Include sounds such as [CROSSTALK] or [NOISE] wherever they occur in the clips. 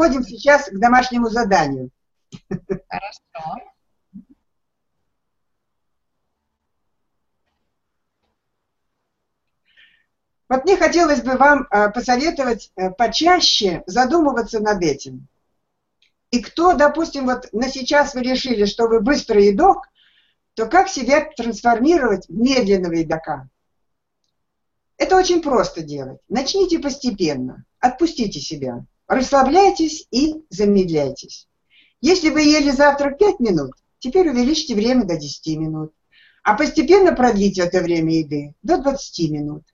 переходим сейчас к домашнему заданию. Хорошо. Вот мне хотелось бы вам э, посоветовать э, почаще задумываться над этим. И кто, допустим, вот на сейчас вы решили, что вы быстрый едок, то как себя трансформировать в медленного едока? Это очень просто делать. Начните постепенно. Отпустите себя. Расслабляйтесь и замедляйтесь. Если вы ели завтрак 5 минут, теперь увеличьте время до 10 минут. А постепенно продлите это время еды до 20 минут.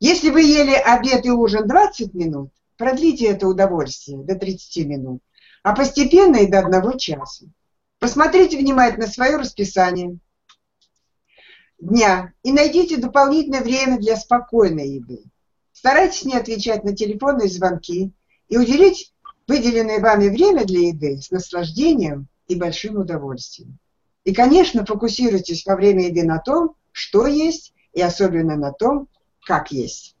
Если вы ели обед и ужин 20 минут, продлите это удовольствие до 30 минут, а постепенно и до одного часа. Посмотрите внимательно свое расписание дня и найдите дополнительное время для спокойной еды. Старайтесь не отвечать на телефонные звонки и уделить выделенное вами время для еды с наслаждением и большим удовольствием. И, конечно, фокусируйтесь во время еды на том, что есть, и особенно на том, как есть.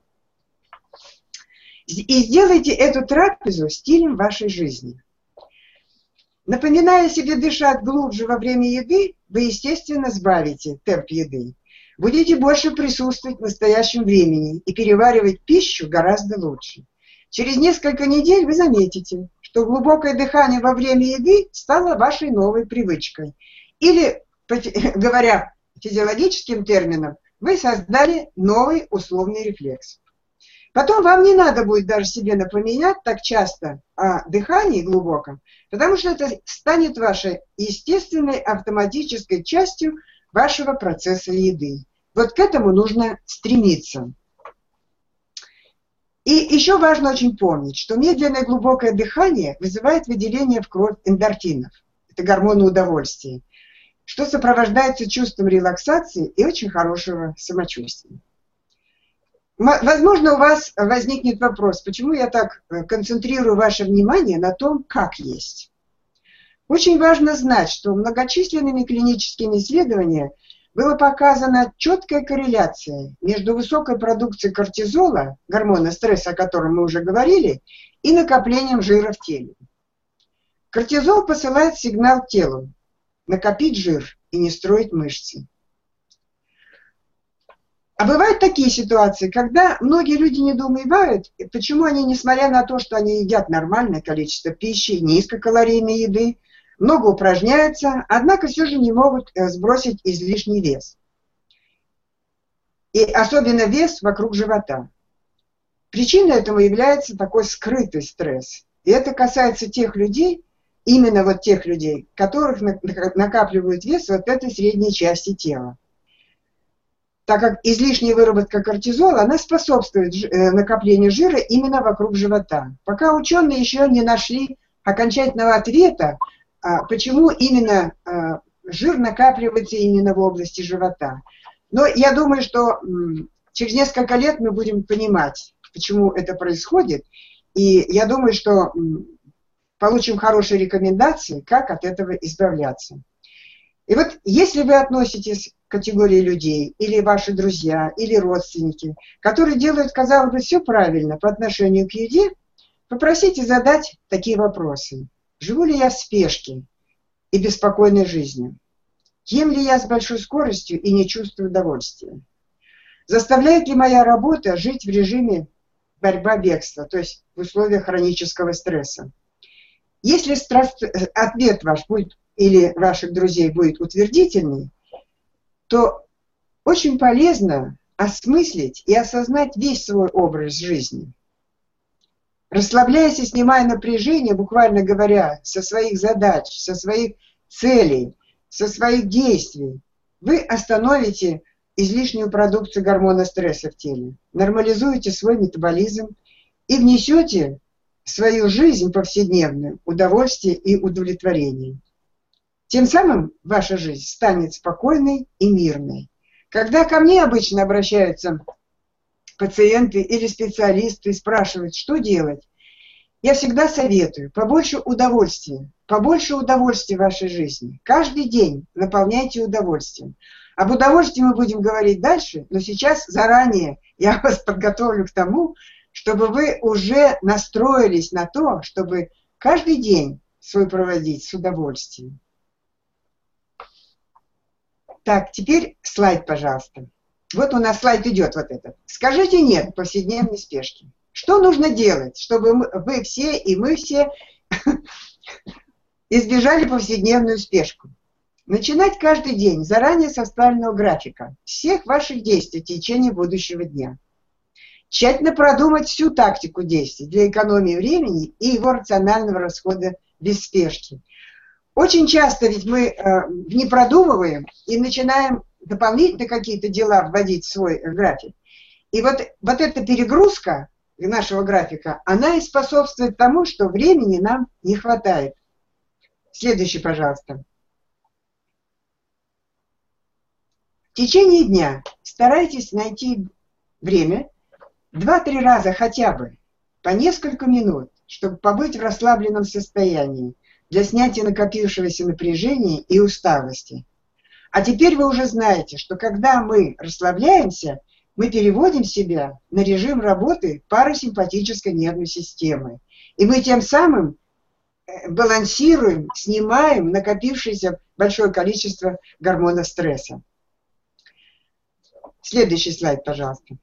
И сделайте эту трапезу стилем вашей жизни. Напоминая себе дышать глубже во время еды, вы, естественно, сбавите темп еды. Будете больше присутствовать в настоящем времени и переваривать пищу гораздо лучше. Через несколько недель вы заметите, что глубокое дыхание во время еды стало вашей новой привычкой. Или, [LAUGHS] говоря физиологическим термином, вы создали новый условный рефлекс. Потом вам не надо будет даже себе напоминать так часто о дыхании глубоком, потому что это станет вашей естественной автоматической частью вашего процесса еды. Вот к этому нужно стремиться. И еще важно очень помнить, что медленное глубокое дыхание вызывает выделение в кровь эндорфинов. Это гормоны удовольствия что сопровождается чувством релаксации и очень хорошего самочувствия. Возможно, у вас возникнет вопрос, почему я так э, концентрирую ваше внимание на том, как есть. Очень важно знать, что многочисленными клиническими исследованиями была показана четкая корреляция между высокой продукцией кортизола, гормона стресса, о котором мы уже говорили, и накоплением жира в теле. Кортизол посылает сигнал телу, накопить жир и не строить мышцы. А бывают такие ситуации, когда многие люди недоумевают, почему они, несмотря на то, что они едят нормальное количество пищи, низкокалорийной еды, много упражняются, однако все же не могут э, сбросить излишний вес. И особенно вес вокруг живота. Причиной этому является такой скрытый стресс. И это касается тех людей, именно вот тех людей, которых накапливают вес вот этой средней части тела. Так как излишняя выработка кортизола, она способствует э, накоплению жира именно вокруг живота. Пока ученые еще не нашли окончательного ответа, почему именно а, жир накапливается именно в области живота. Но я думаю, что через несколько лет мы будем понимать, почему это происходит. И я думаю, что получим хорошие рекомендации, как от этого избавляться. И вот если вы относитесь к категории людей, или ваши друзья, или родственники, которые делают, казалось бы, все правильно по отношению к еде, попросите задать такие вопросы. Живу ли я в спешке и беспокойной жизнью? Ем ли я с большой скоростью и не чувствую удовольствия? Заставляет ли моя работа жить в режиме борьба-бегства, то есть в условиях хронического стресса? Если страст... ответ ваш будет или ваших друзей будет утвердительный, то очень полезно осмыслить и осознать весь свой образ жизни. Расслабляясь и снимая напряжение, буквально говоря, со своих задач, со своих целей, со своих действий, вы остановите излишнюю продукцию гормона стресса в теле, нормализуете свой метаболизм и внесете свою жизнь повседневную, удовольствие и удовлетворение. Тем самым ваша жизнь станет спокойной и мирной. Когда ко мне обычно обращаются пациенты или специалисты спрашивают, что делать, я всегда советую побольше удовольствия, побольше удовольствия в вашей жизни. Каждый день наполняйте удовольствием. Об удовольствии мы будем говорить дальше, но сейчас заранее я [LAUGHS] вас подготовлю к тому, чтобы вы уже настроились на то, чтобы каждый день свой проводить с удовольствием. Так, теперь слайд, пожалуйста. Вот у нас слайд идет вот этот. Скажите нет повседневной спешке. Что нужно делать, чтобы вы все и мы все [LAUGHS] избежали повседневную спешку? Начинать каждый день заранее составленного графика всех ваших действий в течение будущего дня. Тщательно продумать всю тактику действий для экономии времени и его рационального расхода без спешки. Очень часто ведь мы э, не продумываем и начинаем дополнительно какие-то дела вводить в свой график. И вот, вот эта перегрузка нашего графика, она и способствует тому, что времени нам не хватает. Следующий, пожалуйста. В течение дня старайтесь найти время, два-три раза хотя бы, по несколько минут, чтобы побыть в расслабленном состоянии для снятия накопившегося напряжения и усталости. А теперь вы уже знаете, что когда мы расслабляемся, мы переводим себя на режим работы парасимпатической нервной системы. И мы тем самым э, балансируем, снимаем накопившееся большое количество гормона стресса. Следующий слайд, пожалуйста.